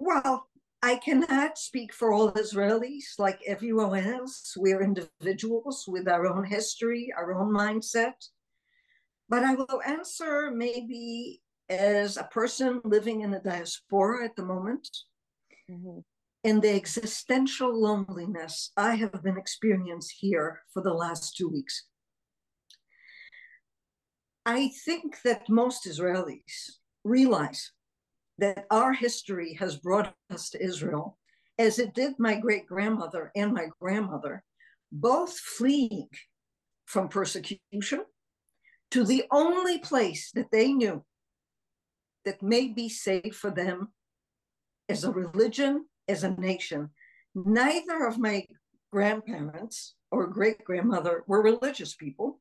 Well, I cannot speak for all Israelis. Like everyone else, we're individuals with our own history, our own mindset. But I will answer maybe as a person living in the diaspora at the moment, mm-hmm. in the existential loneliness I have been experiencing here for the last two weeks. I think that most Israelis realize that our history has brought us to Israel, as it did my great grandmother and my grandmother, both fleeing from persecution to the only place that they knew that may be safe for them as a religion, as a nation. Neither of my grandparents or great grandmother were religious people.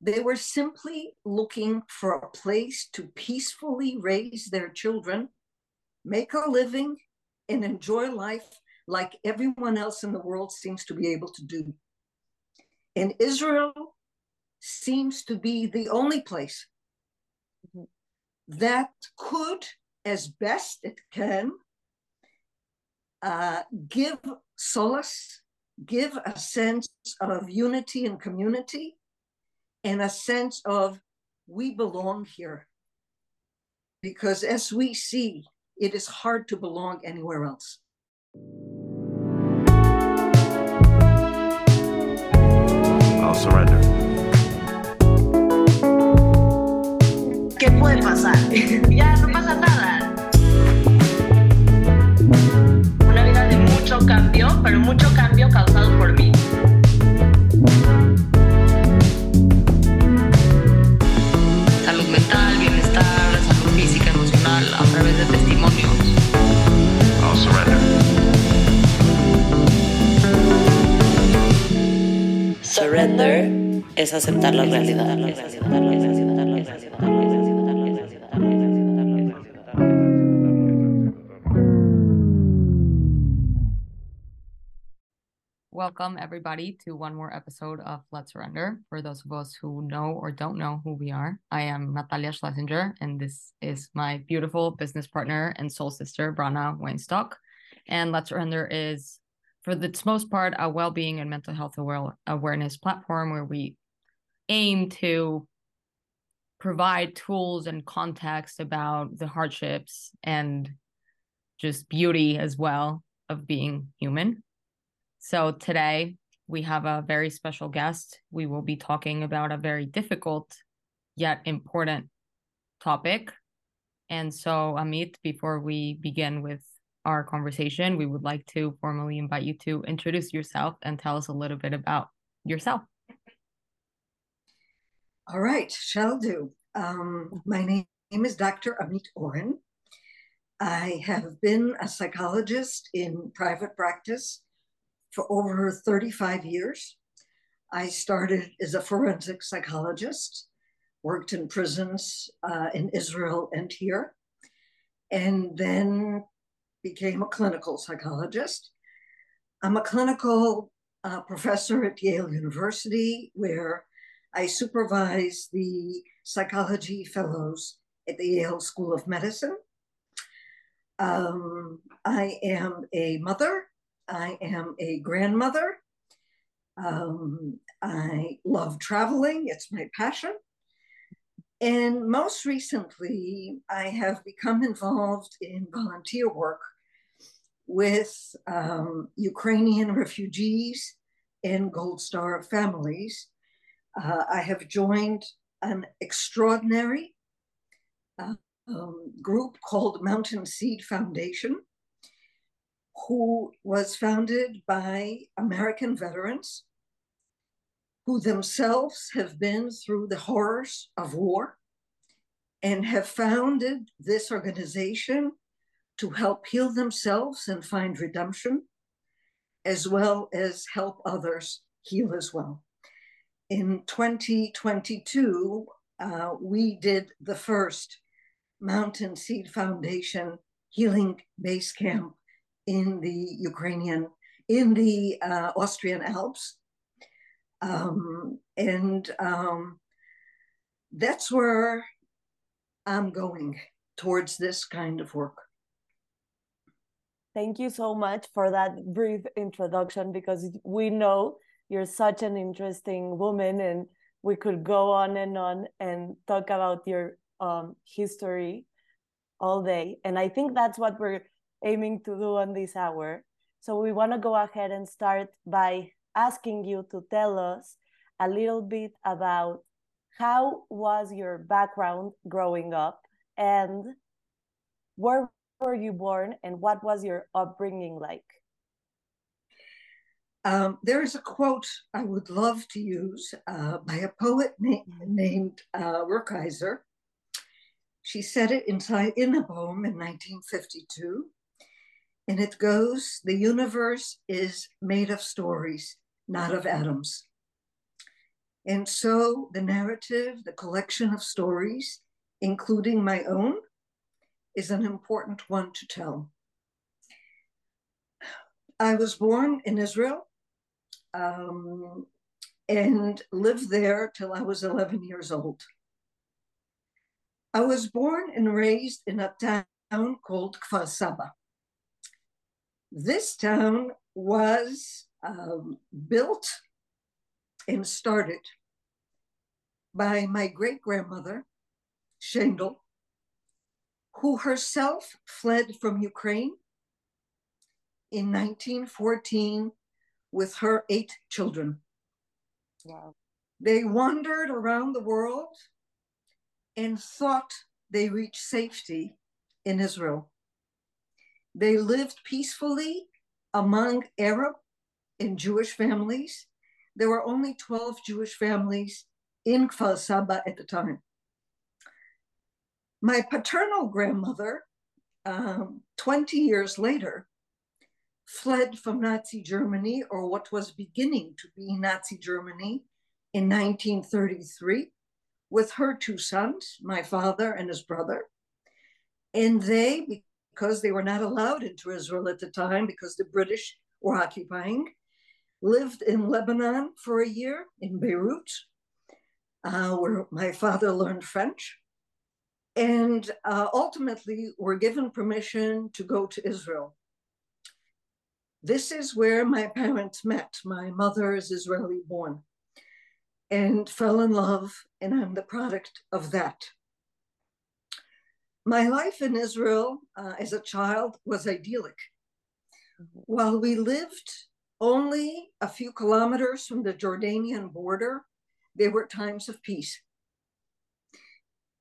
They were simply looking for a place to peacefully raise their children, make a living, and enjoy life like everyone else in the world seems to be able to do. And Israel seems to be the only place mm-hmm. that could, as best it can, uh, give solace, give a sense of unity and community, and a sense of we belong here. Because as we see, it is hard to belong anywhere else. I'll surrender. ¿Qué puede pasar? ya no pasa nada. Una vida de mucho cambio, pero mucho cambio causado por mí. Surrender es aceptar la realidad. Welcome, everybody, to one more episode of Let's Surrender. For those of us who know or don't know who we are, I am Natalia Schlesinger, and this is my beautiful business partner and soul sister, Brana Weinstock. And Let's Surrender is for the most part, a well being and mental health aware- awareness platform where we aim to provide tools and context about the hardships and just beauty as well of being human. So today we have a very special guest. We will be talking about a very difficult yet important topic. And so, Amit, before we begin with our conversation, we would like to formally invite you to introduce yourself and tell us a little bit about yourself. All right, shall do. Um, my name is Dr. Amit Oren. I have been a psychologist in private practice for over 35 years. I started as a forensic psychologist, worked in prisons uh, in Israel and here, and then became a clinical psychologist. I'm a clinical uh, professor at Yale University, where I supervise the psychology fellows at the Yale School of Medicine. Um, I am a mother, I am a grandmother. Um, I love traveling, it's my passion. And most recently, I have become involved in volunteer work with um, Ukrainian refugees and Gold Star families. Uh, I have joined an extraordinary uh, um, group called Mountain Seed Foundation, who was founded by American veterans who themselves have been through the horrors of war and have founded this organization to help heal themselves and find redemption, as well as help others heal as well. In 2022, uh, we did the first Mountain Seed Foundation Healing Base Camp in the Ukrainian, in the uh, Austrian Alps. Um, and um, that's where I'm going towards this kind of work. Thank you so much for that brief introduction because we know you're such an interesting woman and we could go on and on and talk about your um, history all day. And I think that's what we're aiming to do on this hour. So we want to go ahead and start by asking you to tell us a little bit about how was your background growing up and where were you born and what was your upbringing like? Um, there is a quote I would love to use uh, by a poet na- named uh. She said it inside in a poem in 1952, and it goes: "The universe is made of stories, not of atoms." And so, the narrative, the collection of stories, including my own, is an important one to tell. I was born in Israel um, and lived there till I was 11 years old. I was born and raised in a town called Kfar Saba. This town was um, built and started by my great grandmother, Shendel, who herself fled from Ukraine in 1914 with her eight children. Wow. They wandered around the world and thought they reached safety in Israel. They lived peacefully among Arab and Jewish families. There were only 12 Jewish families in Kfar Saba at the time. My paternal grandmother, um, 20 years later, fled from Nazi Germany, or what was beginning to be Nazi Germany, in 1933 with her two sons, my father and his brother. And they, because they were not allowed into Israel at the time because the British were occupying, lived in Lebanon for a year in Beirut, uh, where my father learned French and uh, ultimately were given permission to go to Israel. This is where my parents met. My mother is Israeli born and fell in love, and I'm the product of that. My life in Israel uh, as a child was idyllic. While we lived only a few kilometers from the Jordanian border, there were times of peace.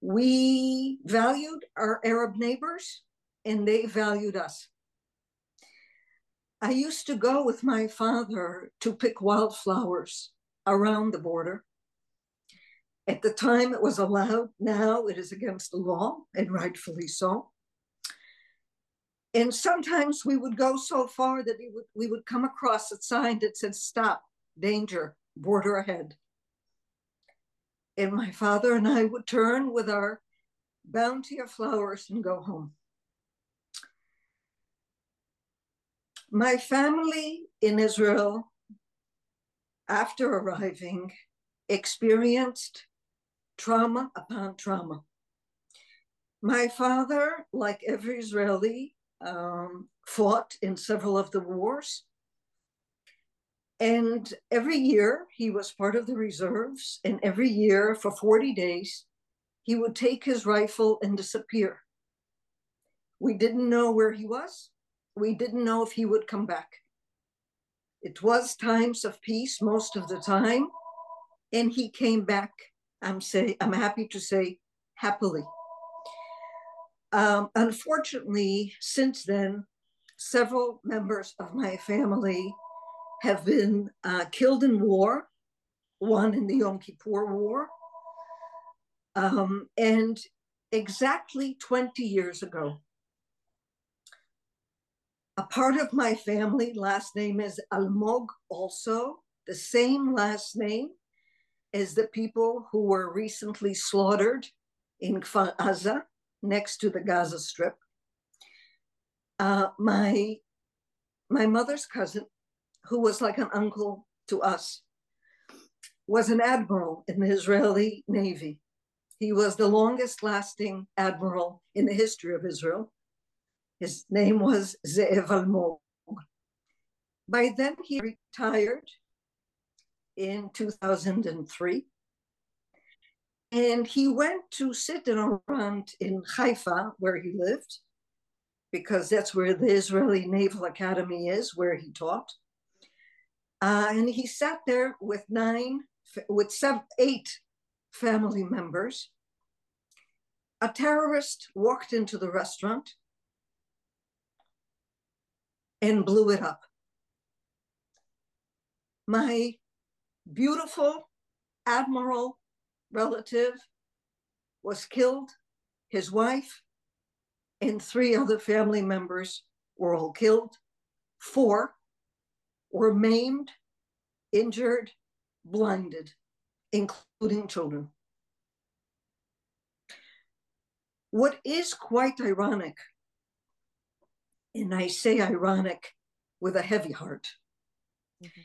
We valued our Arab neighbors and they valued us. I used to go with my father to pick wildflowers around the border. At the time, it was allowed. Now it is against the law, and rightfully so. And sometimes we would go so far that we would, we would come across a sign that said, Stop, danger, border ahead. And my father and I would turn with our bounty of flowers and go home. My family in Israel, after arriving, experienced trauma upon trauma. My father, like every Israeli, um, fought in several of the wars. And every year he was part of the reserves, and every year for 40 days, he would take his rifle and disappear. We didn't know where he was. We didn't know if he would come back. It was times of peace most of the time, and he came back. I'm say I'm happy to say happily. Um, unfortunately, since then, several members of my family have been uh, killed in war, one in the Yom Kippur War. Um, and exactly 20 years ago, a part of my family, last name is Almog, also the same last name as the people who were recently slaughtered in Kfar next to the Gaza Strip. Uh, my my mother's cousin who was like an uncle to us, was an admiral in the Israeli Navy. He was the longest lasting admiral in the history of Israel. His name was Ze'ev Almog. By then, he retired in 2003. And he went to sit in a restaurant in Haifa, where he lived, because that's where the Israeli Naval Academy is, where he taught. Uh, and he sat there with nine, with seven, eight family members. A terrorist walked into the restaurant and blew it up. My beautiful admiral relative was killed, his wife and three other family members were all killed. Four were maimed, injured, blinded, including children. What is quite ironic, and I say ironic with a heavy heart, mm-hmm.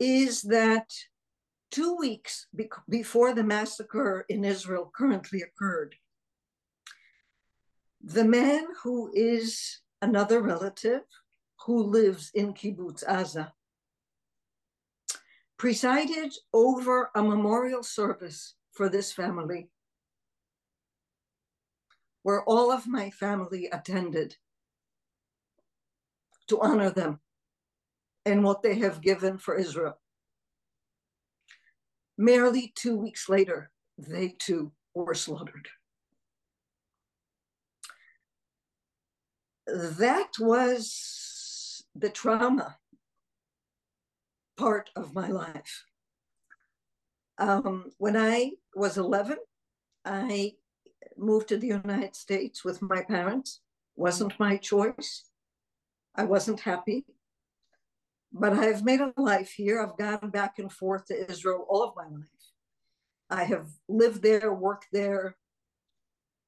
is that two weeks be- before the massacre in Israel currently occurred, the man who is another relative who lives in Kibbutz Aza presided over a memorial service for this family where all of my family attended to honor them and what they have given for Israel. Merely two weeks later, they too were slaughtered. That was the trauma part of my life. Um, when I was 11, I moved to the United States with my parents. Wasn't my choice. I wasn't happy. But I've made a life here. I've gone back and forth to Israel all of my life. I have lived there, worked there.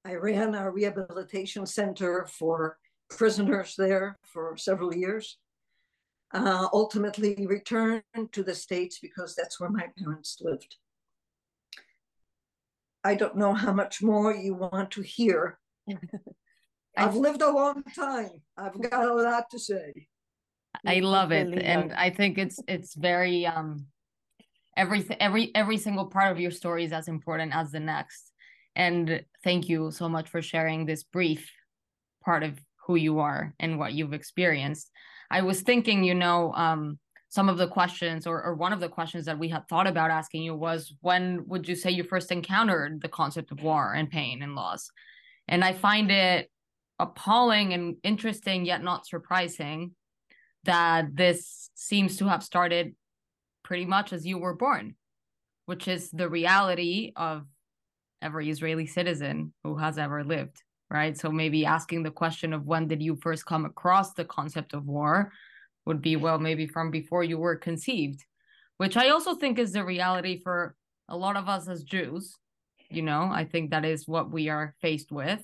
I ran a rehabilitation center for prisoners there for several years uh, ultimately returned to the States because that's where my parents lived. I don't know how much more you want to hear. I've lived a long time. I've got a lot to say. I love it. And I think it's it's very um every every every single part of your story is as important as the next. And thank you so much for sharing this brief part of who you are and what you've experienced. I was thinking, you know, um, some of the questions or, or one of the questions that we had thought about asking you was when would you say you first encountered the concept of war and pain and loss? And I find it appalling and interesting, yet not surprising, that this seems to have started pretty much as you were born, which is the reality of every Israeli citizen who has ever lived right? So maybe asking the question of when did you first come across the concept of war would be, well, maybe from before you were conceived, which I also think is the reality for a lot of us as Jews. You know, I think that is what we are faced with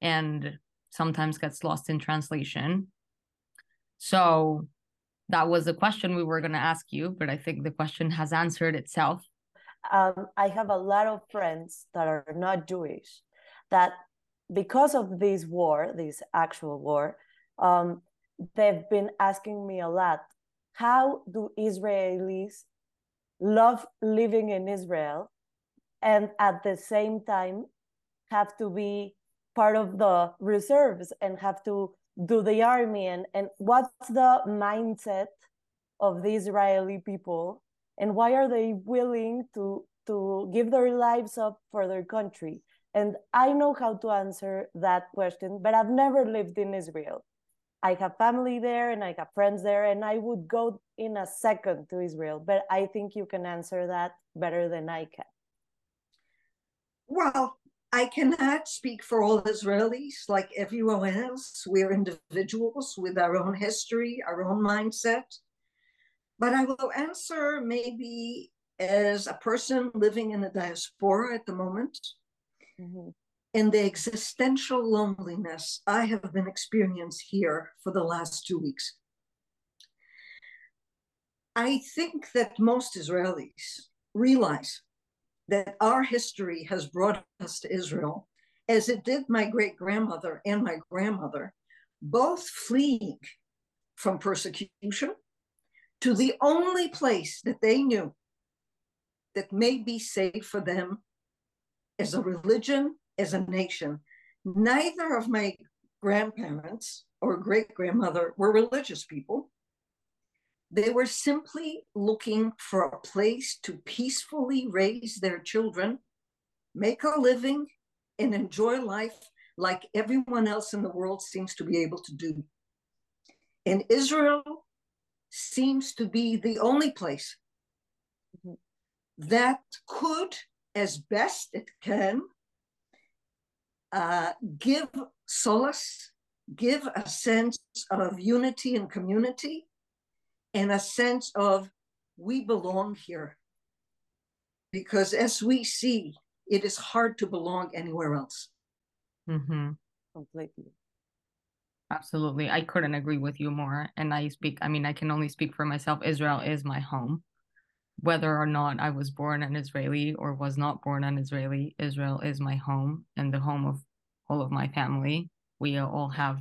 and sometimes gets lost in translation. So that was the question we were going to ask you, but I think the question has answered itself. Um, I have a lot of friends that are not Jewish that because of this war, this actual war, um, they've been asking me a lot how do Israelis love living in Israel and at the same time have to be part of the reserves and have to do the army and, and what's the mindset of the Israeli people and why are they willing to to give their lives up for their country and I know how to answer that question, but I've never lived in Israel. I have family there and I have friends there, and I would go in a second to Israel. But I think you can answer that better than I can. Well, I cannot speak for all Israelis. Like everyone else, we're individuals with our own history, our own mindset. But I will answer maybe as a person living in the diaspora at the moment mm-hmm. and the existential loneliness I have been experiencing here for the last two weeks. I think that most Israelis realize that our history has brought us to Israel, as it did my great grandmother and my grandmother, both fleeing from persecution to the only place that they knew that may be safe for them as a religion, as a nation. Neither of my grandparents or great grandmother were religious people. They were simply looking for a place to peacefully raise their children, make a living, and enjoy life like everyone else in the world seems to be able to do. And Israel seems to be the only place that could, as best it can, uh, give solace, give a sense of unity and community, and a sense of we belong here. Because as we see, it is hard to belong anywhere else. Mm-hmm. Completely. Absolutely. I couldn't agree with you more. And I speak, I mean, I can only speak for myself. Israel is my home. Whether or not I was born an Israeli or was not born an Israeli, Israel is my home and the home of all of my family. We all have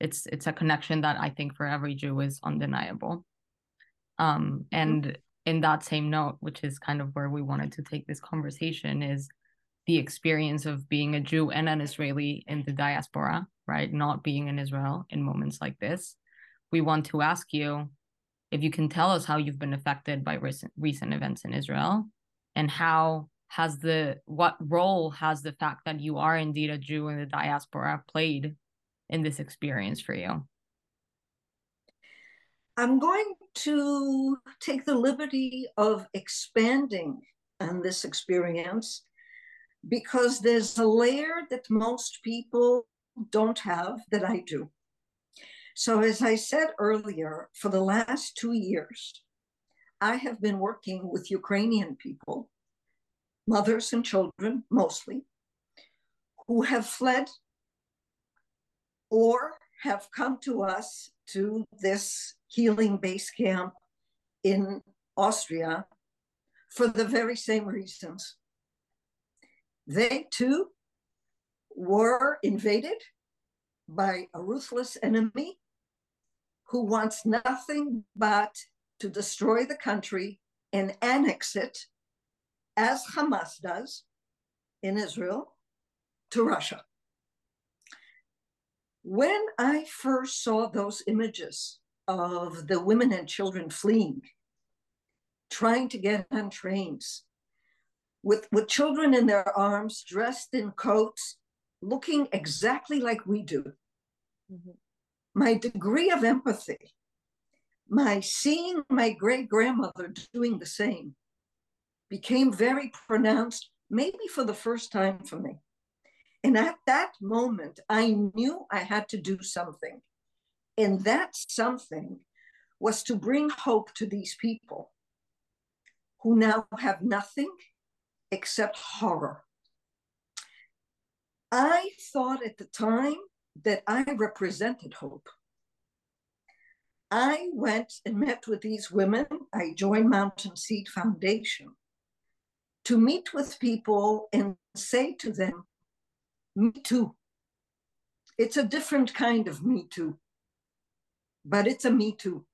it's it's a connection that I think for every Jew is undeniable. Um and in that same note, which is kind of where we wanted to take this conversation, is the experience of being a Jew and an Israeli in the diaspora, right? Not being in Israel in moments like this. We want to ask you if you can tell us how you've been affected by recent recent events in Israel and how has the what role has the fact that you are indeed a Jew in the diaspora played in this experience for you? I'm going to take the liberty of expanding on this experience because there's a layer that most people don't have that I do. So, as I said earlier, for the last two years, I have been working with Ukrainian people, mothers and children mostly, who have fled or have come to us to this healing base camp in Austria for the very same reasons they too were invaded by a ruthless enemy who wants nothing but to destroy the country and annex it, as Hamas does in Israel, to Russia. When I first saw those images of the women and children fleeing, trying to get on trains, with, with children in their arms, dressed in coats, looking exactly like we do. Mm-hmm. My degree of empathy, my seeing my great grandmother doing the same, became very pronounced, maybe for the first time for me. And at that moment, I knew I had to do something. And that something was to bring hope to these people who now have nothing except horror. I thought at the time that I represented hope. I went and met with these women. I joined Mountain Seed Foundation to meet with people and say to them, Me too. It's a different kind of Me too, but it's a Me too.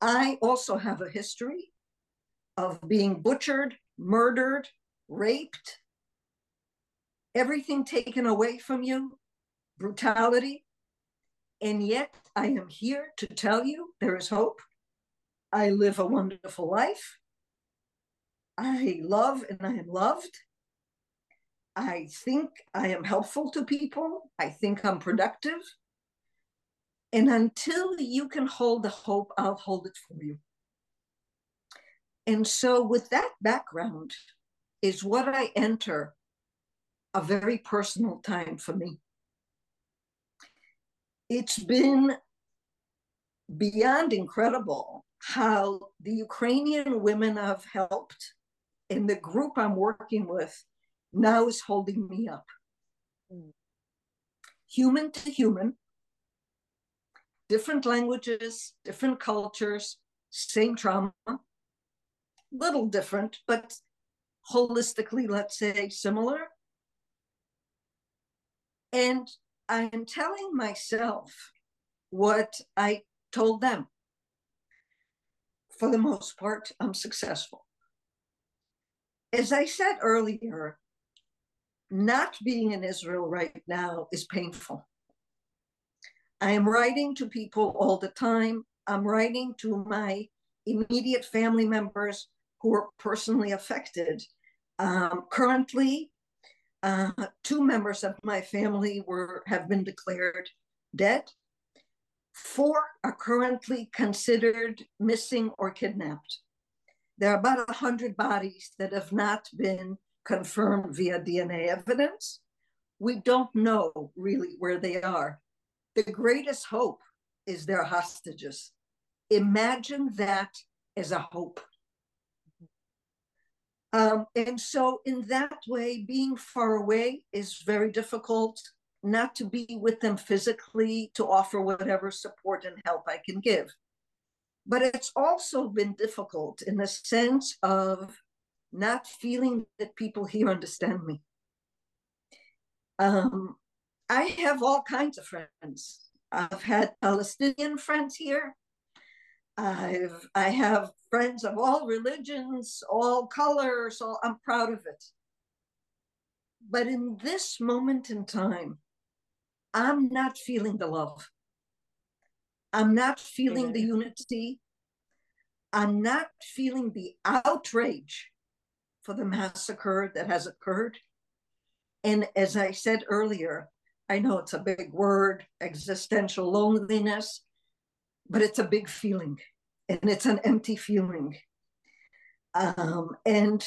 I also have a history of being butchered murdered, raped, everything taken away from you, brutality. And yet I am here to tell you there is hope. I live a wonderful life. I love and I am loved. I think I am helpful to people. I think I'm productive. And until you can hold the hope, I'll hold it for you. And so, with that background, is what I enter a very personal time for me. It's been beyond incredible how the Ukrainian women I've helped and the group I'm working with now is holding me up. Mm. Human to human, different languages, different cultures, same trauma, little different, but holistically, let's say, similar. And I am telling myself what I told them. For the most part, I'm successful. As I said earlier, not being in Israel right now is painful. I am writing to people all the time. I'm writing to my immediate family members who are personally affected. Um, currently, uh, two members of my family were have been declared dead. Four are currently considered missing or kidnapped. There are about 100 bodies that have not been confirmed via DNA evidence. We don't know really where they are. The greatest hope is their hostages. Imagine that as a hope. Um, and so, in that way, being far away is very difficult. Not to be with them physically, to offer whatever support and help I can give. But it's also been difficult in the sense of not feeling that people here understand me. Um, I have all kinds of friends. I've had Palestinian friends here. I've I have friends of all religions, all colors, all I'm proud of it. But in this moment in time, I'm not feeling the love. I'm not feeling the unity. I'm not feeling the outrage for the massacre that has occurred. And as I said earlier, I know it's a big word, existential loneliness, but it's a big feeling and it's an empty feeling. Um, and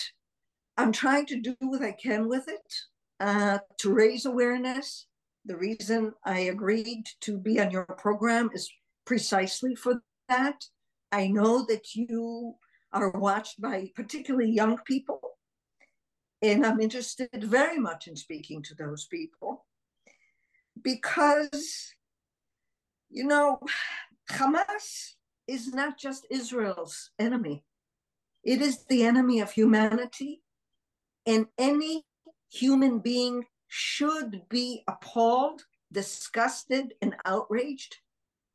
I'm trying to do what I can with it uh, to raise awareness. The reason I agreed to be on your program is precisely for that. I know that you are watched by particularly young people, and I'm interested very much in speaking to those people because, you know, Hamas is not just Israel's enemy, it is the enemy of humanity. And any human being should be appalled, disgusted, and outraged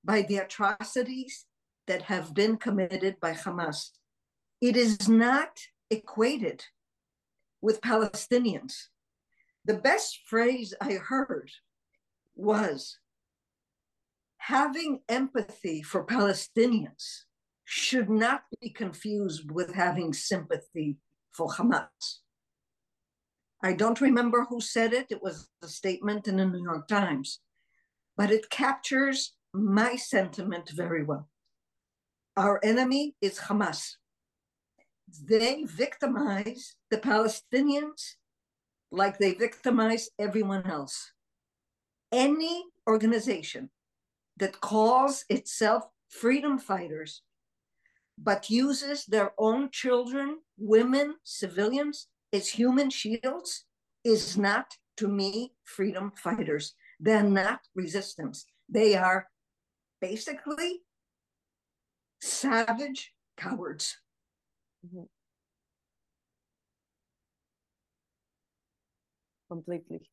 by the atrocities that have been committed by Hamas. It is not equated with Palestinians. The best phrase I heard was having empathy for Palestinians should not be confused with having sympathy for Hamas. I don't remember who said it, it was a statement in the New York Times, but it captures my sentiment very well. Our enemy is Hamas. They victimize the Palestinians like they victimize everyone else any organization that calls itself freedom fighters but uses their own children, women, civilians as human shields is not, to me, freedom fighters. They're not resistance. They are basically savage cowards. Mm-hmm. Completely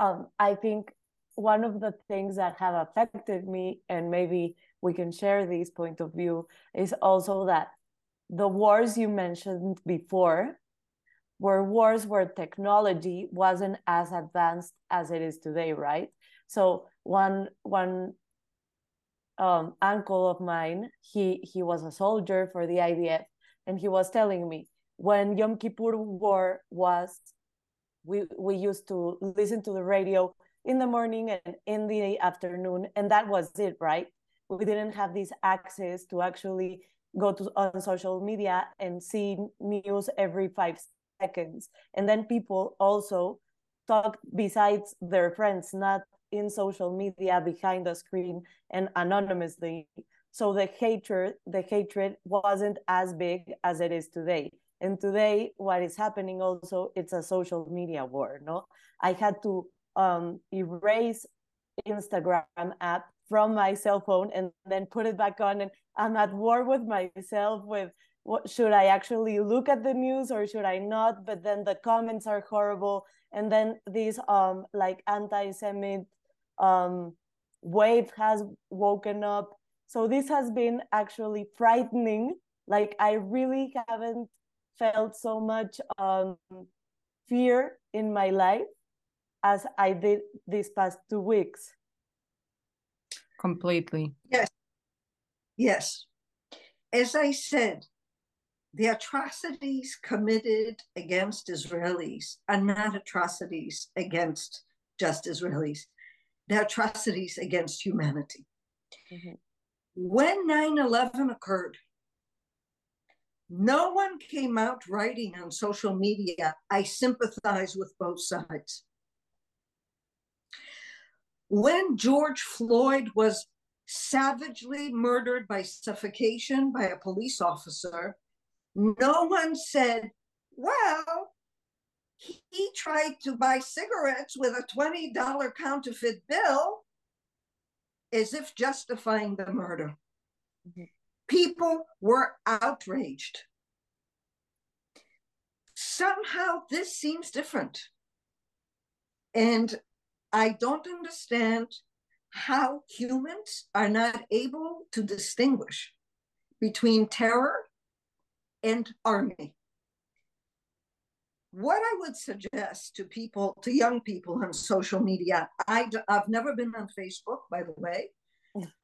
um, I think one of the things that have affected me, and maybe we can share this point of view, is also that the wars you mentioned before were wars where technology wasn't as advanced as it is today, right? So one one um, uncle of mine, he he was a soldier for the IDF, and he was telling me when Yom Kippur War was we we used to listen to the radio in the morning and in the afternoon and that was it right? We didn't have this access to actually go to on social media and see news every five seconds. And then people also talk besides their friends not in social media behind the screen and anonymously so the hatred the hatred wasn't as big as it is today and today, what is happening also, it's a social media war. No, I had to um, erase Instagram app from my cell phone and then put it back on, and I'm at war with myself with what should I actually look at the news or should I not? But then the comments are horrible, and then these um like anti-Semite um, wave has woken up. So this has been actually frightening. Like I really haven't felt so much um, fear in my life as I did these past two weeks. Completely. Yes. Yes. As I said, the atrocities committed against Israelis are not atrocities against just Israelis. They're atrocities against humanity. Mm-hmm. When 9 11 occurred, no one came out writing on social media, I sympathize with both sides. When George Floyd was savagely murdered by suffocation by a police officer, no one said, well, he tried to buy cigarettes with a $20 counterfeit bill as if justifying the murder. Mm-hmm. People were outraged. Somehow this seems different. And I don't understand how humans are not able to distinguish between terror and army. What I would suggest to people, to young people on social media, I, I've never been on Facebook, by the way.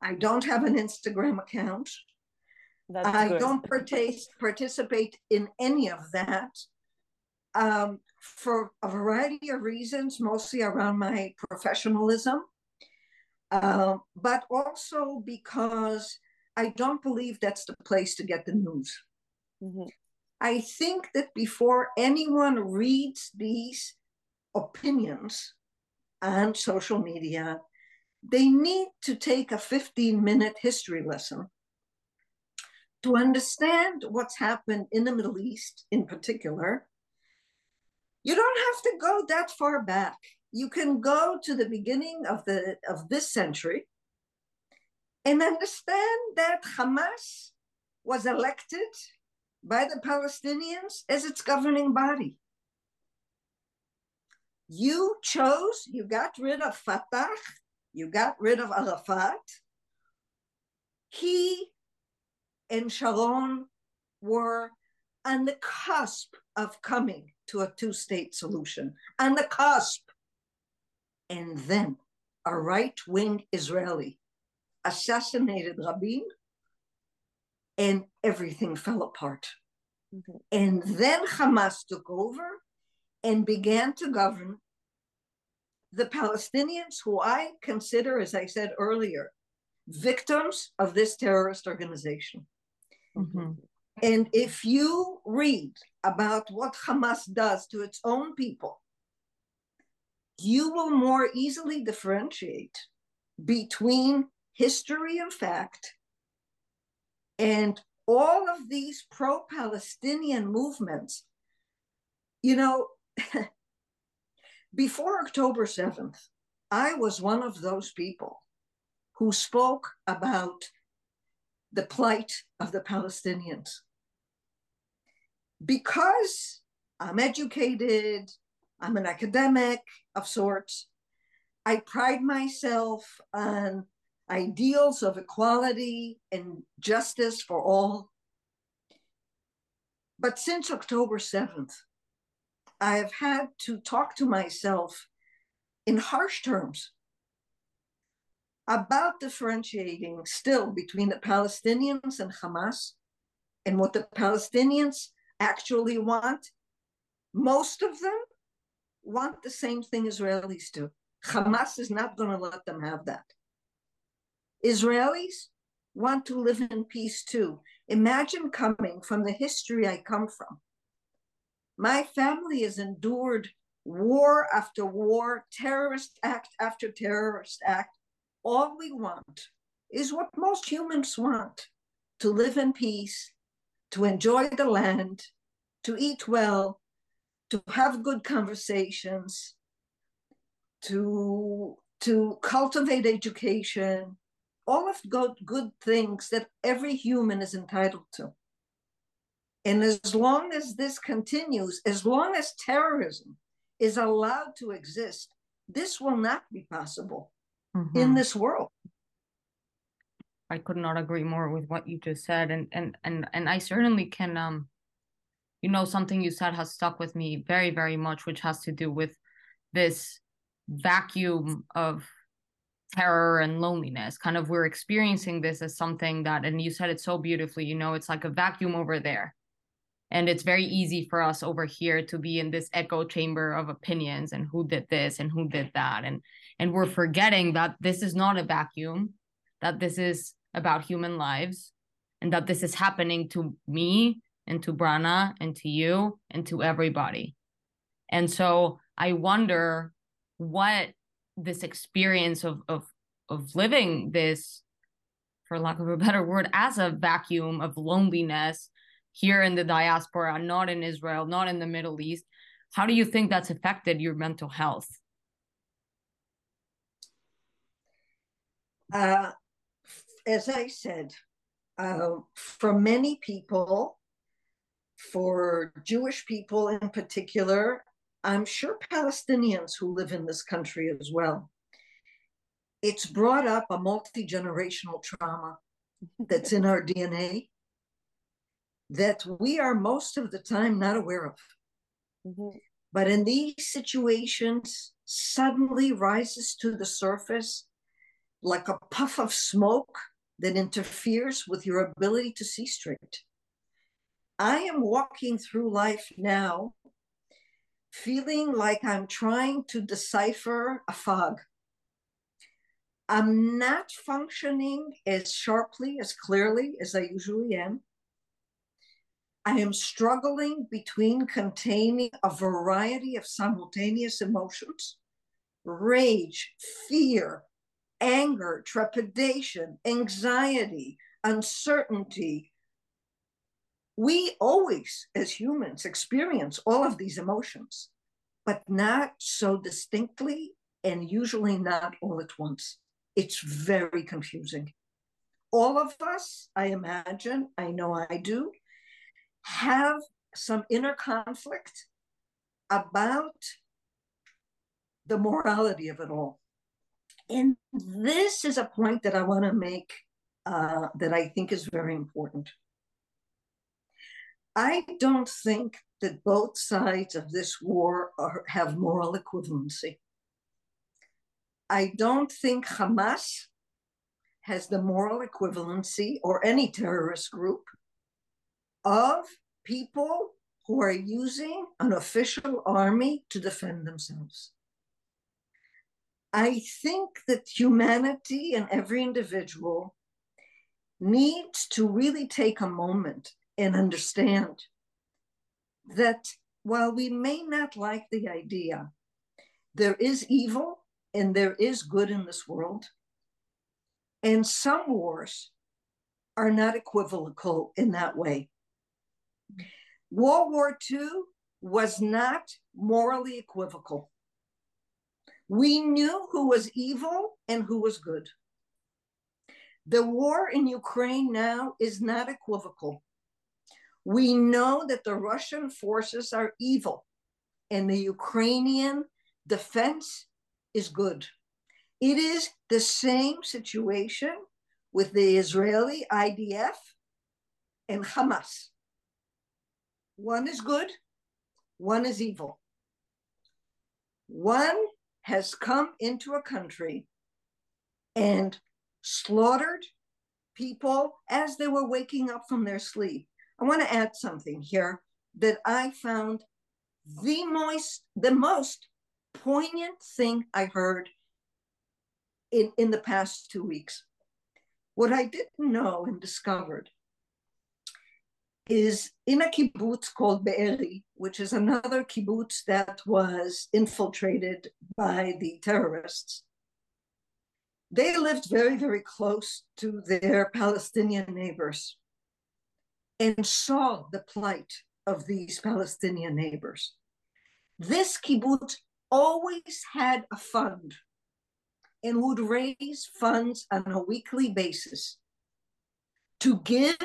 I don't have an Instagram account. That's I good. don't partic- participate in any of that um, for a variety of reasons, mostly around my professionalism, uh, but also because I don't believe that's the place to get the news. Mm-hmm. I think that before anyone reads these opinions on social media, they need to take a 15 minute history lesson to understand what's happened in the Middle East in particular. You don't have to go that far back. You can go to the beginning of the of this century and understand that Hamas was elected by the Palestinians as its governing body. You chose, you got rid of Fatah, you got rid of Arafat. He and Sharon were on the cusp of coming to a two state solution, on the cusp. And then a right wing Israeli assassinated Rabin and everything fell apart. Mm-hmm. And then Hamas took over and began to govern the Palestinians, who I consider, as I said earlier, victims of this terrorist organization. Mm-hmm. And if you read about what Hamas does to its own people, you will more easily differentiate between history and fact and all of these pro Palestinian movements, you know, before October 7th, I was one of those people who spoke about the plight of the Palestinians. Because I'm educated, I'm an academic of sorts, I pride myself on ideals of equality and justice for all. But since October 7th, I have had to talk to myself in harsh terms about differentiating still between the Palestinians and Hamas and what the Palestinians actually want. Most of them want the same thing Israelis do. Hamas is not going to let them have that. Israelis want to live in peace too. Imagine coming from the history I come from. My family has endured war after war, terrorist act after terrorist act. All we want is what most humans want to live in peace, to enjoy the land, to eat well, to have good conversations, to, to cultivate education, all of good, good things that every human is entitled to. And as long as this continues, as long as terrorism is allowed to exist, this will not be possible. in Mhm. this world. I could not agree more with what you just said, and and and and I certainly can. Um, you know, something you said has stuck with me very, very much, which has to do with this vacuum of terror and loneliness. Kind of, we're experiencing this as something that, and you said it so beautifully. You know, it's like a vacuum over there, and it's very easy for us over here to be in this echo chamber of opinions and who did this and who did that, and and we're forgetting that this is not a vacuum, that this is about human lives and that this is happening to me and to Brana and to you and to everybody. And so I wonder what this experience of of of living this for lack of a better word as a vacuum of loneliness here in the diaspora not in Israel not in the Middle East how do you think that's affected your mental health? Uh, as I said, uh, for many people, for Jewish people in particular, I'm sure Palestinians who live in this country as well, it's brought up a multi generational trauma that's in our DNA that we are most of the time not aware of. Mhm. But in these situations, suddenly rises to the surface like a puff of smoke that interferes with your ability to see straight. I am walking through life now feeling like I'm trying to decipher a fog. I'm not functioning as sharply, as clearly as I usually am. I am struggling between containing a variety of simultaneous emotions rage, fear, anger, trepidation, anxiety, uncertainty. We always, as humans, experience all of these emotions, but not so distinctly and usually not all at once. It's very confusing. All of us, I imagine, I know I do, have some inner conflict about the morality of it all. And this is a point that I want to make uh, that I think is very important. I don't think that both sides of this war are, have moral equivalency. I don't think Hamas has the moral equivalency or any terrorist group of people who are using an official army to defend themselves. I think that humanity and every individual needs to really take a moment and understand that while we may not like the idea, there is evil and there is good in this world. And some wars are not equivocal in that way. World War II was not morally equivocal. We knew who was evil and who was good. The war in Ukraine now is not equivocal. We know that the Russian forces are evil and the Ukrainian defense is good. It is the same situation with the Israeli IDF and Hamas. One is good, one is evil. One has come into a country and slaughtered people as they were waking up from their sleep. I want to add something here that I found the most the most poignant thing I heard in, in the past two weeks. What I didn't know and discovered is in a kibbutz called Be'eri, which is another kibbutz that was infiltrated by the terrorists. They lived very, very close to their Palestinian neighbors and saw the plight of these Palestinian neighbors. This kibbutz always had a fund and would raise funds on a weekly basis to give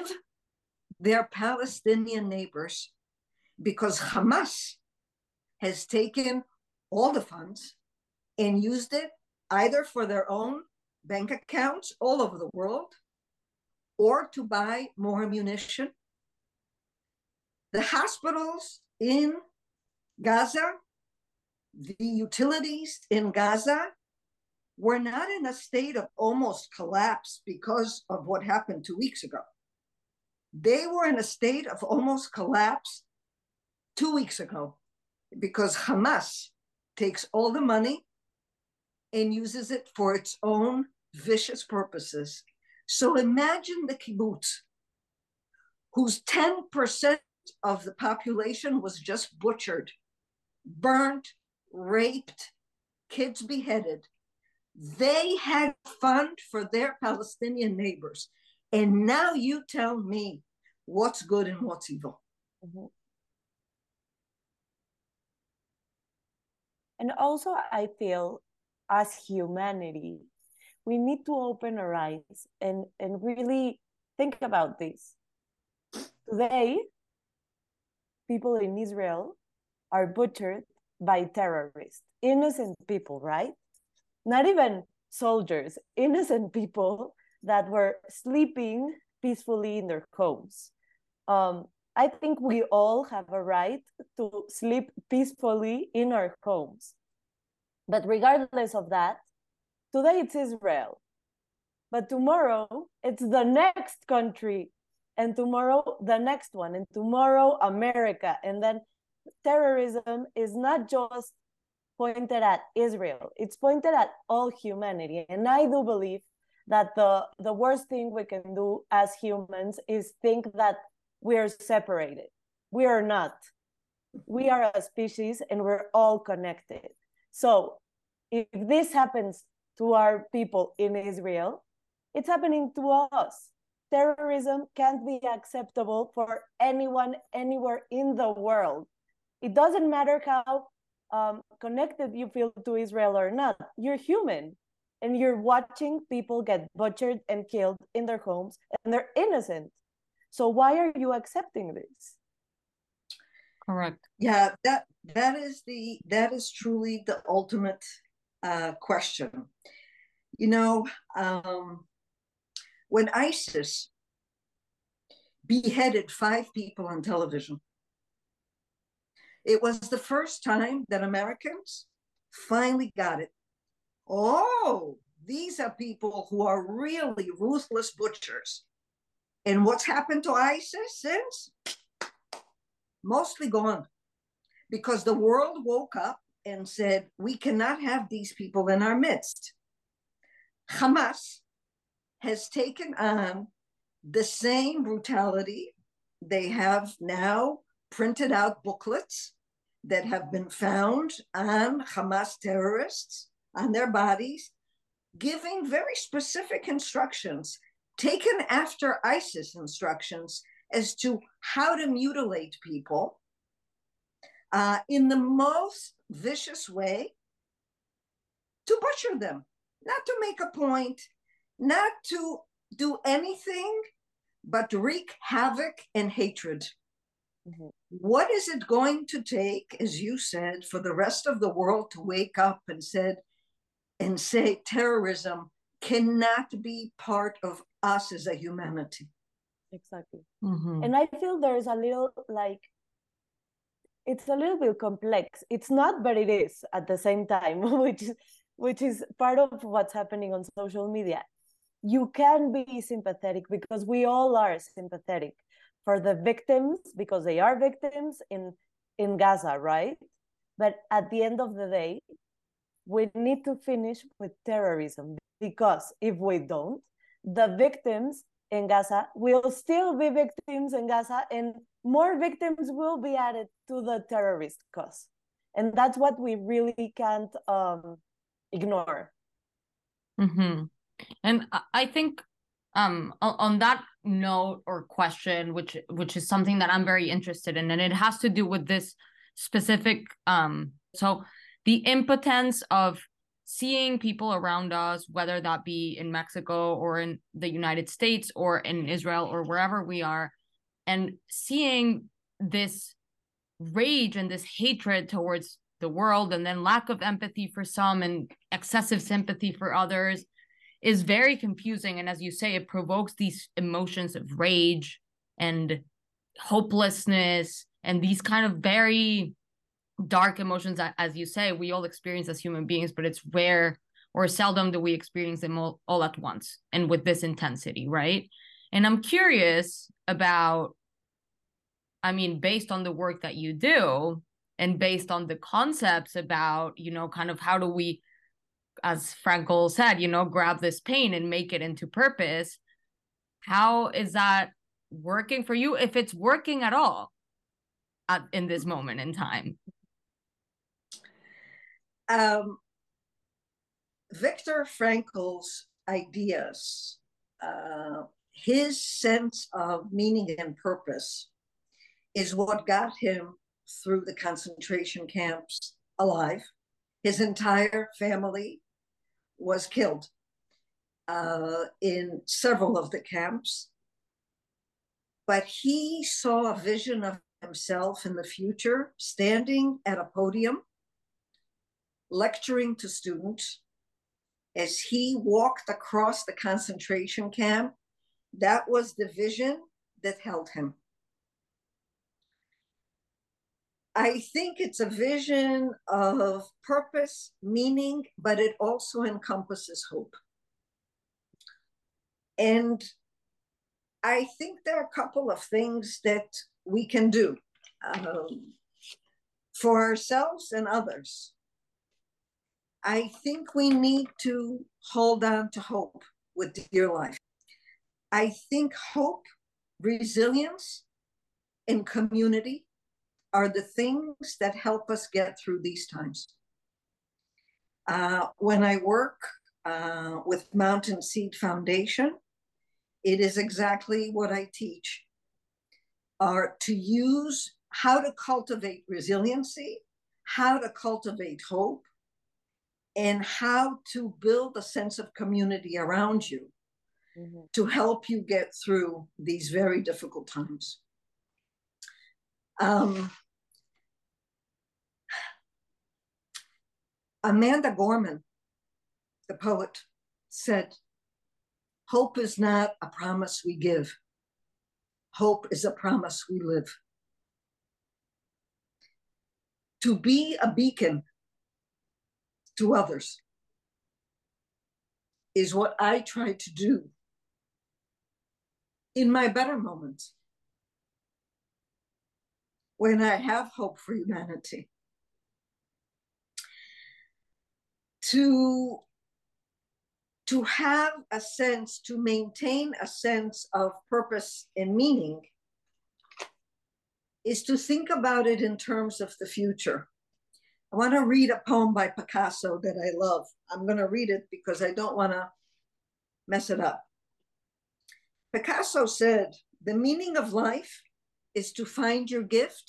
their Palestinian neighbors because Hamas has taken all the funds and used it either for their own bank accounts all over the world or to buy more ammunition. The hospitals in Gaza, the utilities in Gaza were not in a state of almost collapse because of what happened two weeks ago. They were in a state of almost collapse two weeks ago because Hamas takes all the money and uses it for its own vicious purposes. So imagine the kibbutz, whose 10% of the population was just butchered, burnt, raped, kids beheaded. They had fund for their Palestinian neighbors. And now you tell me what's good and what's evil. Mm-hmm. And also, I feel as humanity, we need to open our eyes and, and really think about this. Today, people in Israel are butchered by terrorists, innocent people, right? Not even soldiers, innocent people that were sleeping peacefully in their homes. Um, I think we all have a right to sleep peacefully in our homes. But regardless of that, today it's Israel. But tomorrow it's the next country, and tomorrow the next one, and tomorrow America. And then terrorism is not just pointed at Israel, it's pointed at all humanity. And I do believe that the, the worst thing we can do as humans is think that we are separated. We are not. We are a species and we're all connected. So if this happens to our people in Israel, it's happening to us. Terrorism can't be acceptable for anyone anywhere in the world. It doesn't matter how um, connected you feel to Israel or not. You're human and you're watching people get butchered and killed in their homes and they're innocent. So why are you accepting this? Correct. Yeah, that that is the that is truly the ultimate uh, question. You know, um, when ISIS beheaded five people on television, it was the first time that Americans finally got it. Oh, these are people who are really ruthless butchers. And what's happened to ISIS since? Mostly gone. Because the world woke up and said, we cannot have these people in our midst. Hamas has taken on the same brutality. They have now printed out booklets that have been found on Hamas terrorists, on their bodies, giving very specific instructions taken after ISIS instructions as to how to mutilate people uh, in the most vicious way to butcher them, not to make a point, not to do anything but wreak havoc and hatred. Mm-hmm. What is it going to take, as you said, for the rest of the world to wake up and said and say terrorism cannot be part of us as a humanity. Exactly. Mm-hmm. And I feel there's a little like it's a little bit complex. It's not, but it is at the same time, which which is part of what's happening on social media. You can be sympathetic because we all are sympathetic for the victims because they are victims in in Gaza, right? But at the end of the day, we need to finish with terrorism because if we don't, the victims in Gaza will still be victims in Gaza, and more victims will be added to the terrorist cause. And that's what we really can't um, ignore. Mm-hmm. And I think um, on that note or question, which which is something that I'm very interested in, and it has to do with this specific. Um, so the impotence of seeing people around us, whether that be in Mexico or in the United States or in Israel or wherever we are, and seeing this rage and this hatred towards the world and then lack of empathy for some and excessive sympathy for others is very confusing and as you say it provokes these emotions of rage and hopelessness and these kind of very dark emotions that as you say we all experience as human beings but it's rare or seldom do we experience them all, all at once and with this intensity right? And i'm curious about i mean based on the work that you do and based on the concepts about you know kind of how do we as Frankl said, you know, grab this pain and make it into purpose. How is that working for you? If it's working at all at, in this moment in time? Um, Viktor Frankl's ideas, uh, his sense of meaning and purpose is what got him through the concentration camps alive. His entire family was killed uh, in several of the camps. But he saw a vision of himself in the future, standing at a podium, lecturing to students. As he walked across the concentration camp, that was the vision that held him. I think it's a vision of purpose, meaning, but it also encompasses hope. And I think there are a couple of things that we can do um, for ourselves and others. I think we need to hold on to hope with dear life. I think hope, resilience, and community are the things that help us get through these times. Uh, when I work uh, with Mountain Seed Foundation, it is exactly what I teach are to use how to cultivate resiliency, how to cultivate hope, and how to build a sense of community around you mm-hmm. to help you get through these very difficult times. Um, Amanda Gorman, the poet, said, Hope is not a promise we give, hope is a promise we live. To be a beacon to others is what I try to do in my better moments when I have hope for humanity. to to have a sense to maintain a sense of purpose and meaning is to think about it in terms of the future. I want to read a poem by picasso that i love. I'm going to read it because i don't want to mess it up. Picasso said the meaning of life is to find your gift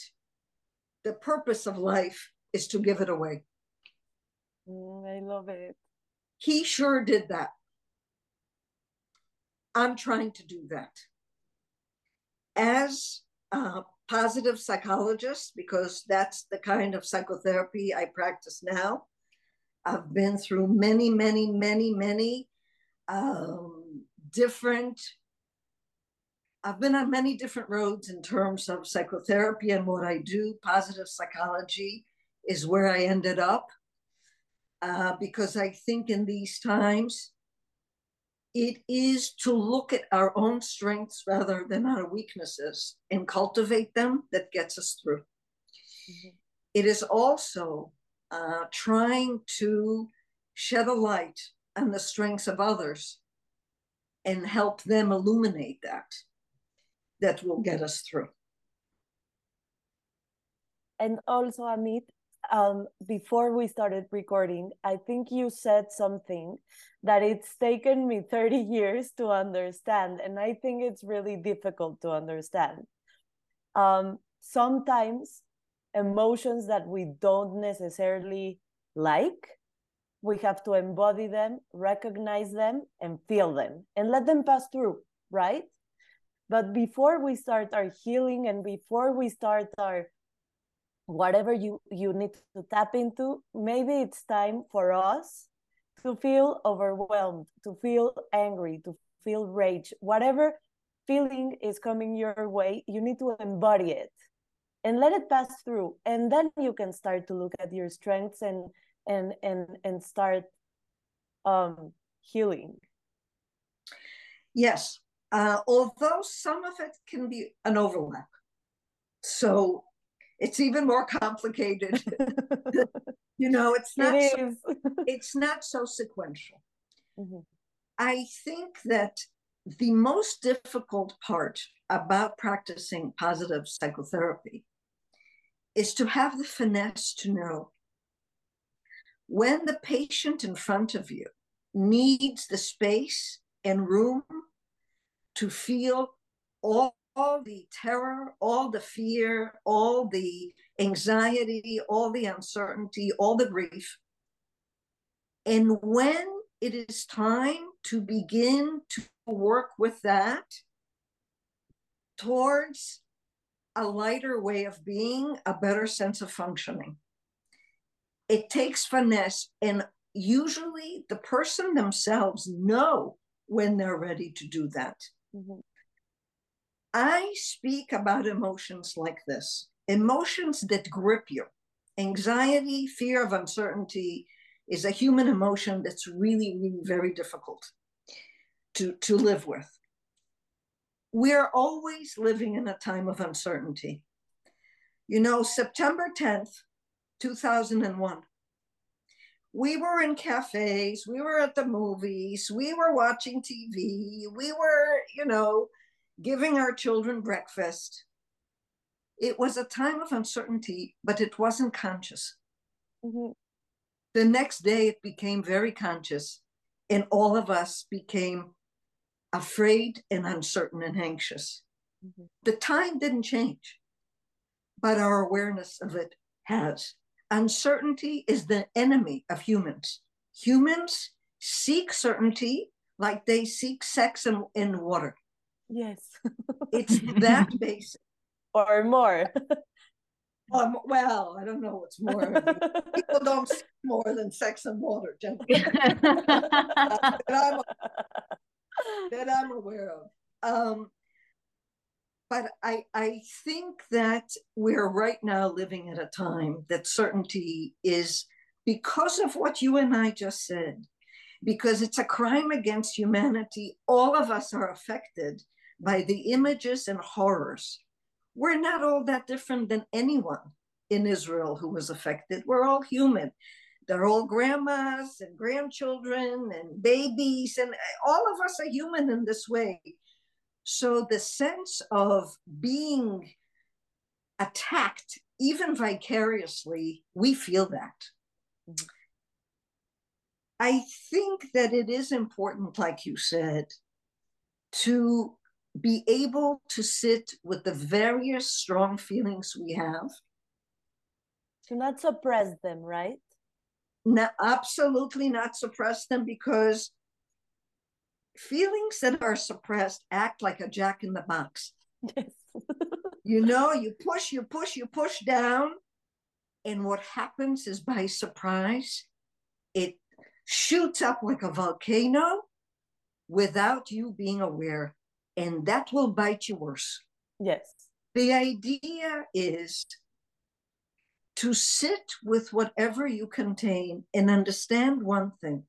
the purpose of life is to give it away Mm, I love it. He sure did that. I'm trying to do that. As a positive psychologist, because that's the kind of psychotherapy I practice now, I've been through many, many, many, many um, different. I've been on many different roads in terms of psychotherapy and what I do. Positive psychology is where I ended up uh, because I think in these times, it is to look at our own strengths rather than our weaknesses and cultivate them that gets us through. Mm-hmm. It is also uh, trying to shed a light on the strengths of others and help them illuminate that that will get us through and also amit um, before we started recording, I think you said something that it's taken me 30 years to understand. And I think it's really difficult to understand. Um, sometimes emotions that we don't necessarily like, we have to embody them, recognize them, and feel them and let them pass through, right? But before we start our healing and before we start our whatever you you need to tap into maybe it's time for us to feel overwhelmed to feel angry to feel rage. Whatever feeling is coming your way you need to embody it and let it pass through. And then you can start to look at your strengths and and and and start um healing. Yes uh, although some of it can be an overlap. So it's even more complicated. You know it's not it so, it's not so sequential. Mhm. i think that the most difficult part about practicing positive psychotherapy is to have the finesse to know when the patient in front of you needs the space and room to feel all, all the terror, all the fear, all the anxiety, all the uncertainty, all the grief. And when it is time to begin to work with that towards a lighter way of being, a better sense of functioning. It takes finesse, and usually the person themselves know when they're ready to do that. Mhm. I speak about emotions like this emotions that grip you. Anxiety, fear of uncertainty is a human emotion that's really, really very difficult to, to live with. We're always living in a time of uncertainty. You know, September 10th, 2001, we were in cafes, we were at the movies, we were watching TV, we were, you know, giving our children breakfast. It was a time of uncertainty, but it wasn't conscious. Mhm. The next day, it became very conscious, and all of us became afraid and uncertain and anxious. Mhm. The time didn't change, but our awareness of it has. Uncertainty is the enemy of humans. Humans seek certainty like they seek sex in, in water. yes It's that basic. or more Um, well, I don't know what's more. People don't seek more than sex and water, gentlemen, that, I'm, that I'm aware of. Um, but I, I think that we're right now living at a time that certainty is because of what you and I just said, because it's a crime against humanity. All of us are affected by the images and horrors. We're not all that different than anyone in Israel who was affected. We're all human. They're all grandmas and grandchildren and babies, and all of us are human in this way. So the sense of being attacked, even vicariously, we feel that. I think that it is important, like you said, to be able to sit with the various strong feelings we have. to not suppress them right Not, absolutely not suppress them because feelings that are suppressed act like a jack in the box. yes You know, you push, you push, you push down. And what happens is by surprise, it shoots up like a volcano without you being aware. And that will bite you worse. yes The idea is to sit with whatever you contain and understand one thing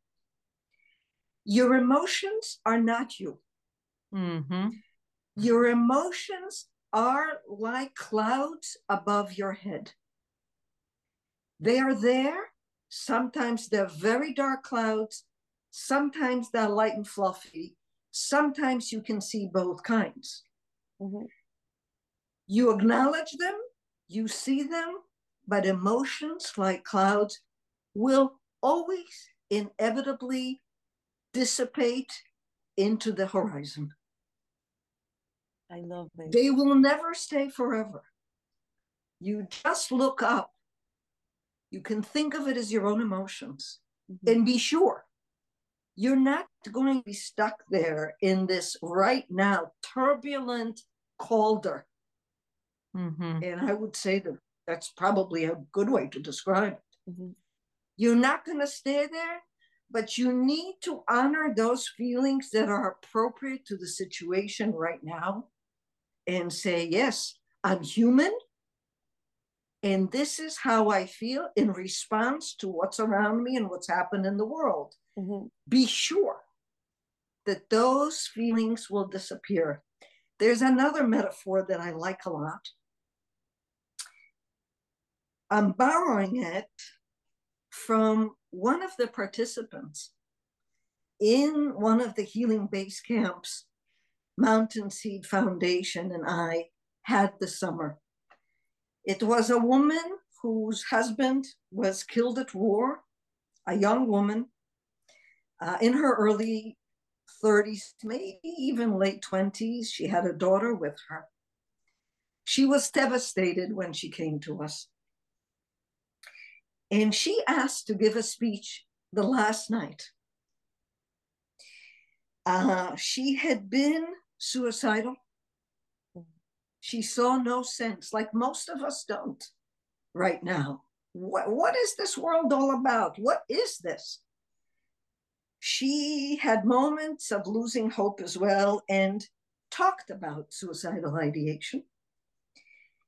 your emotions are not you. hmm Your emotions are like clouds above your head. They are there. Sometimes they're very dark clouds. Sometimes they're light and fluffy. Sometimes you can see both kinds. Mhm. You acknowledge them, you see them, but emotions like clouds will always inevitably dissipate into the horizon. i love it They will never stay forever. You just look up. You can think of it as your own emotions Mhm. and be sure you're not going to be stuck there in this right now turbulent calder. hmm And I would say that That's probably a good way to describe it. Mhm. You're not going to stay there, but you need to honor those feelings that are appropriate to the situation right now and say, yes, I'm human. And this is how I feel in response to what's around me and what's happened in the world. Mhm. Be sure that those feelings will disappear. There's another metaphor that I like a lot. I'm borrowing it from one of the participants in one of the healing base camps Mountain Seed Foundation and I had this summer. It was a woman whose husband was killed at war, a young woman uh, in her early 30s, maybe even late 20s. She had a daughter with her. She was devastated when she came to us. And she asked to give a speech the last night. Uh, she had been suicidal. She saw no sense, like most of us don't right now. What, what is this world all about? What is this? She had moments of losing hope as well and talked about suicidal ideation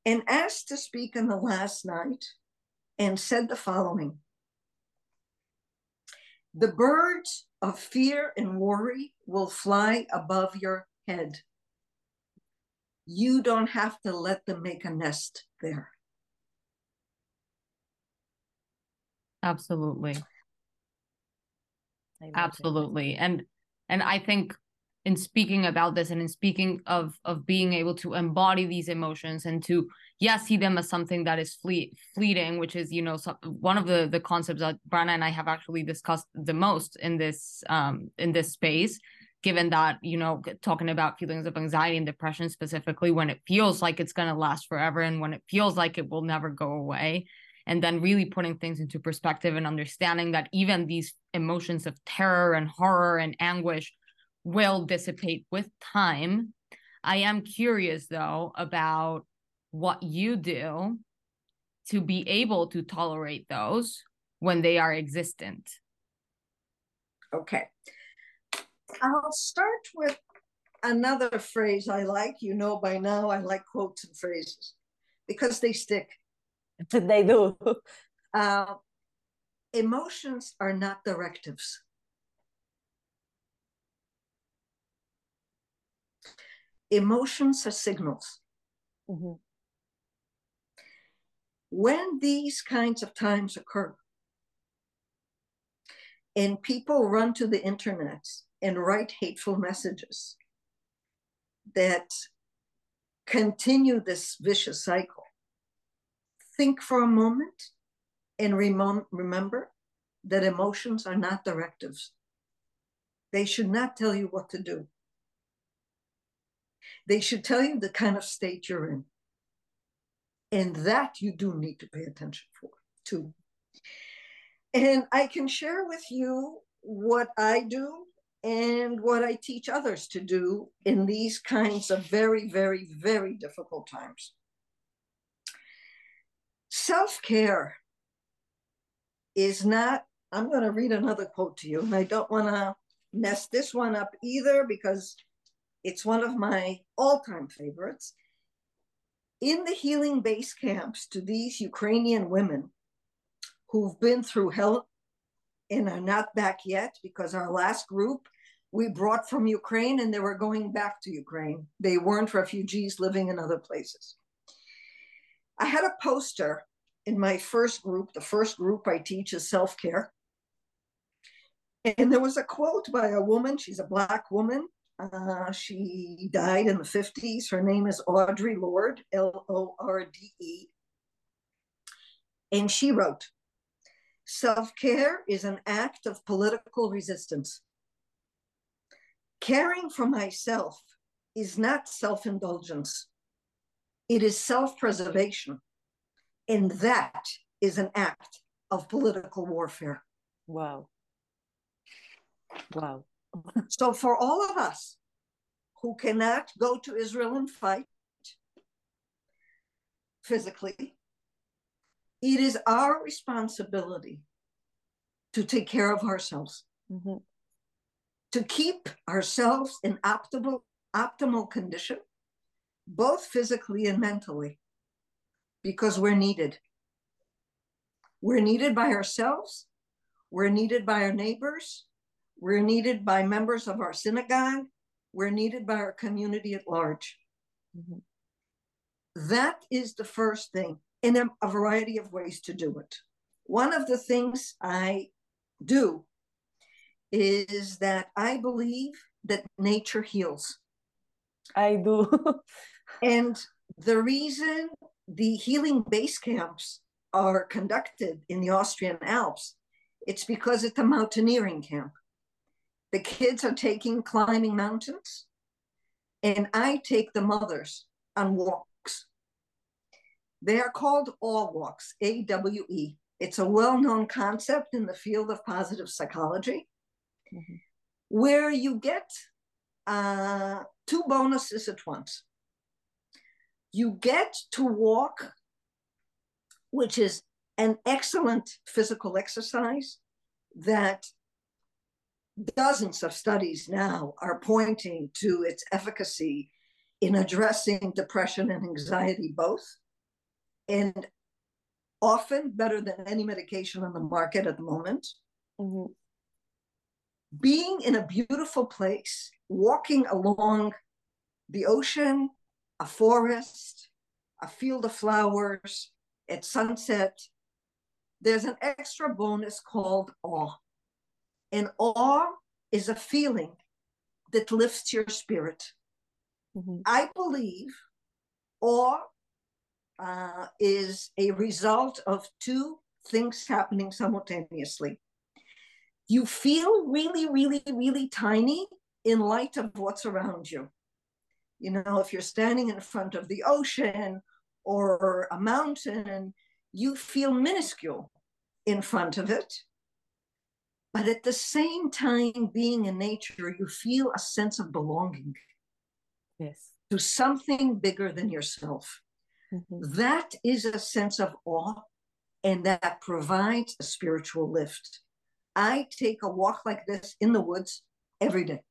and asked to speak on the last night and said the following The birds of fear and worry will fly above your head. You don't have to let them make a nest there. Absolutely. I love it. absolutely and and i think in speaking about this and in speaking of of being able to embody these emotions and to yes see them as something that is fleet fleeting which is you know some, one of the the concepts that Brana and i have actually discussed the most in this um in this space given that you know talking about feelings of anxiety and depression specifically when it feels like it's going to last forever and when it feels like it will never go away and then really putting things into perspective and understanding that even these emotions of terror and horror and anguish will dissipate with time. I am curious though about what you do to be able to tolerate those when they are existent. Okay. I'll start with another phrase I like. You know by now I like quotes and phrases because they stick. they do. Uh, emotions are not directives. Emotions are signals. Mhm. When these kinds of times occur, and people run to the internet and write hateful messages that continue this vicious cycle, think for a moment and remem- remember that emotions are not directives. They should not tell you what to do. They should tell you the kind of state you're in. And that you do need to pay attention for, too. And I can share with you what I do and what I teach others to do in these kinds of very, very, very difficult times. Self care is not, I'm going to read another quote to you, and I don't want to mess this one up either because it's one of my all time favorites. In the healing base camps to these Ukrainian women who've been through hell and are not back yet, because our last group we brought from Ukraine and they were going back to Ukraine. They weren't refugees living in other places. I had a poster in my first group. The first group I teach is self care. And there was a quote by a woman, she's a Black woman. Uh, she died in the 50s. Her name is Audre Lorde, L O R D E. And she wrote Self care is an act of political resistance. Caring for myself is not self indulgence, it is self preservation. And that is an act of political warfare. Wow. Wow. So, for all of us who cannot go to Israel and fight physically, it is our responsibility to take care of ourselves, hmm to keep ourselves in optimal optimal condition, both physically and mentally, because we're needed. We're needed by ourselves, we're needed by our neighbors, we're needed by members of our synagogue, we're needed by our community at large. hmm That is the first thing, in a, a variety of ways to do it. One of the things I do is that I believe that nature heals. I do. And the reason the healing base camps are conducted in the Austrian Alps, it's because it's a mountaineering camp. The kids are taking climbing mountains, and I take the mothers on walks. They are called awe walks, A W E. It's a well known concept in the field of positive psychology, Mhm. where you get uh, two bonuses at once. You get to walk, which is an excellent physical exercise that dozens of studies now are pointing to its efficacy in addressing depression and anxiety both and often better than any medication on the market at the moment. Hmm being in a beautiful place walking along the ocean a forest a field of flowers at sunset there's an extra bonus called awe and awe is a feeling that lifts your spirit hmm I believe awe uh, is a result of two things happening simultaneously. You feel really, really, really tiny in light of what's around you. You know, if you're standing in front of the ocean or a mountain, you feel minuscule in front of it. But at the same time, being in nature, you feel a sense of belonging Yes. to something bigger than yourself. hmm That is a sense of awe, and that provides a spiritual lift. I take a walk like this in the woods every day.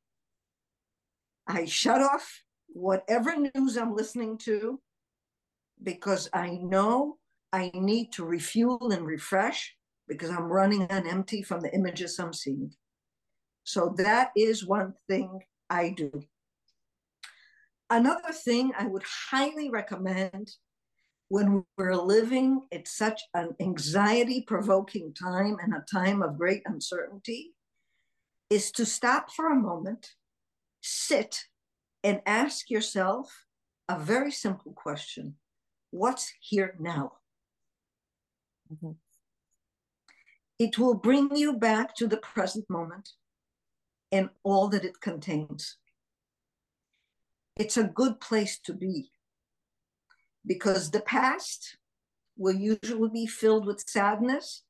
I shut off whatever news I'm listening to because I know I need to refuel and refresh because I'm running on empty from the images I'm seeing. So that is one thing I do. Another thing I would highly recommend when we're living at such an anxiety provoking time and a time of great uncertainty is to stop for a moment, sit, and ask yourself a very simple question What's here now? Mhm. It will bring you back to the present moment and all that it contains. It's a good place to be because the past will usually be filled with sadness.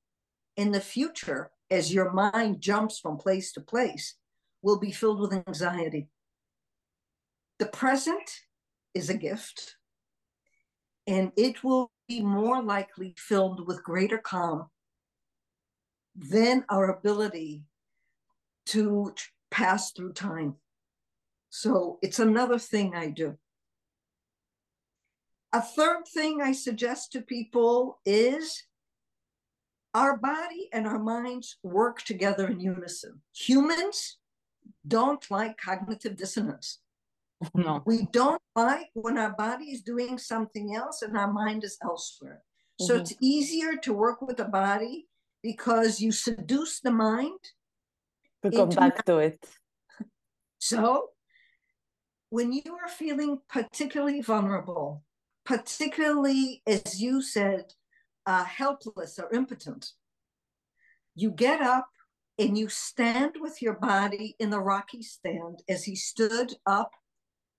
and the future, as your mind jumps from place to place, will be filled with anxiety. The present is a gift, and it will be more likely filled with greater calm than our ability to pass through time. So it's another thing I do. A third thing I suggest to people is our body and our minds work together in unison. Humans don't like cognitive dissonance. No. We don't like when our body is doing something else and our mind is elsewhere. So Mhm. it's easier to work with the body because you seduce the mind To come back to it. So, when you are feeling particularly vulnerable, particularly, as you said, uh, helpless or impotent, you get up and you stand with your body in the Rocky stand as he stood up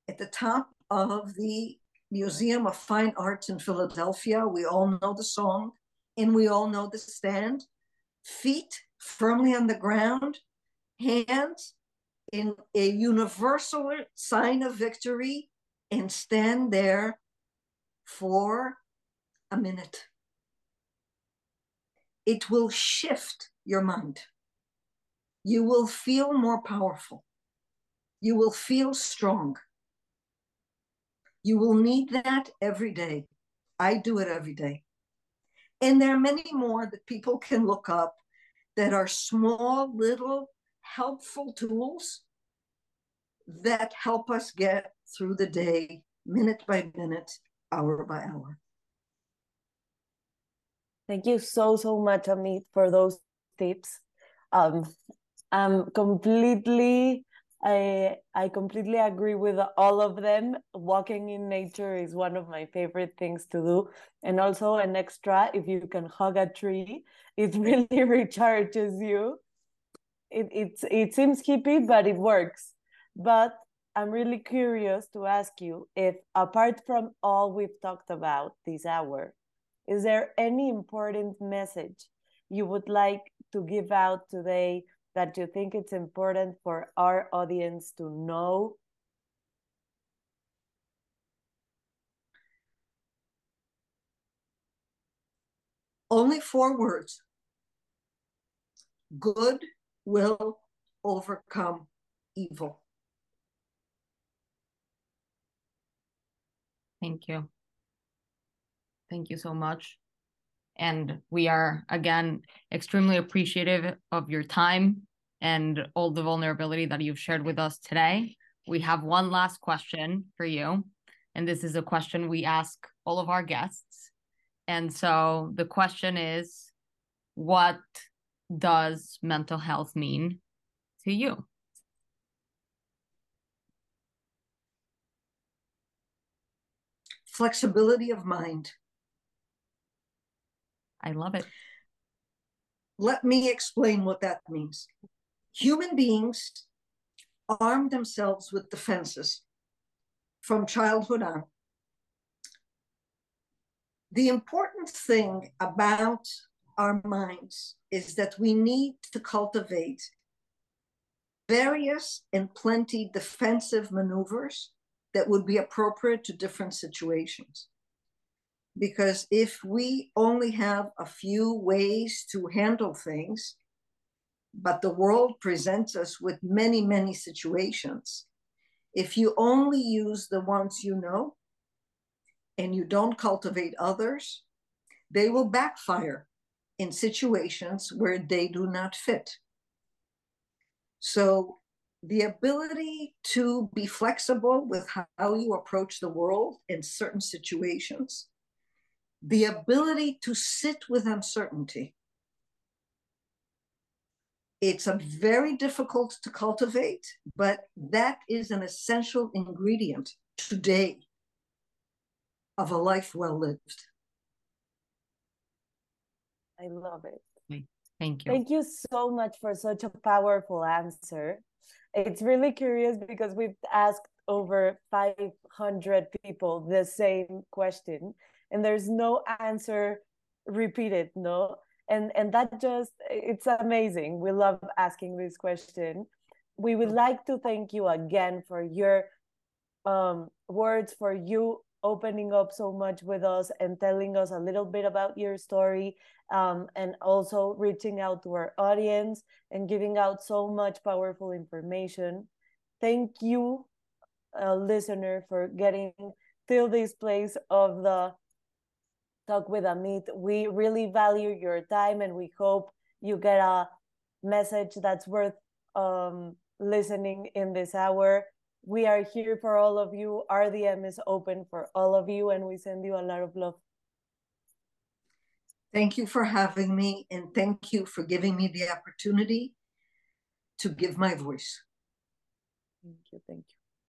at the top of the Museum of Fine Arts in Philadelphia. We all know the song and we all know the stand. Feet firmly on the ground, hands in a universal sign of victory and stand there for a minute. it will shift your mind. You will feel more powerful. You will feel strong. You will need that every day. I do it every day. And there are many more that people can look up that are small, little, helpful tools that help us get through the day, minute by minute, hour by hour. Thank you so, so much, Amit, for those tips. Um, I'm completely I I completely agree with all of them. Walking in nature is one of my favorite things to do. And also an extra, if you can hug a tree, it really recharges you. It it's it seems hippie, but it works. But I'm really curious to ask you if apart from all we've talked about this hour, is there any important message you would like to give out today that you think it's important for our audience to know? Only four words. Good will overcome evil. Thank you. Thank you so much. And we are, again, extremely appreciative of your time and all the vulnerability that you've shared with us today. We have one last question for you. And this is a question we ask all of our guests. And so the question is what does mental health mean to you? Flexibility of mind. I love it. Let me explain what that means. Human beings arm themselves with defenses from childhood on. The important thing about our minds is that we need to cultivate various and plenty defensive maneuvers that would be appropriate to different situations because if we only have a few ways to handle things, but the world presents us with many, many situations, if you only use the ones you know and you don't cultivate others, they will backfire in situations where they do not fit. So, the ability to be flexible with how you approach the world in certain situations the ability to sit with uncertainty. It's a very difficult to cultivate, but that is an essential ingredient today of a life well lived. I love it. Thank you. Thank you so much for such a powerful answer. It's really curious because we've asked over 500 people the same question and there's no answer repeated no? And and that just it's amazing. We love asking this question. We would like to thank you again for your um, words for you opening up so much with us and telling us a little bit about your story um, and also reaching out to our audience and giving out so much powerful information. Thank you uh, listener for getting till this place of the talk with Amit. We really value your time and we hope you get a message that's worth um, listening in this hour. We are here for all of you. RDM is open for all of you, and we send you a lot of love. Thank you for having me, and thank you for giving me the opportunity to give my voice. Thank you. Thank you.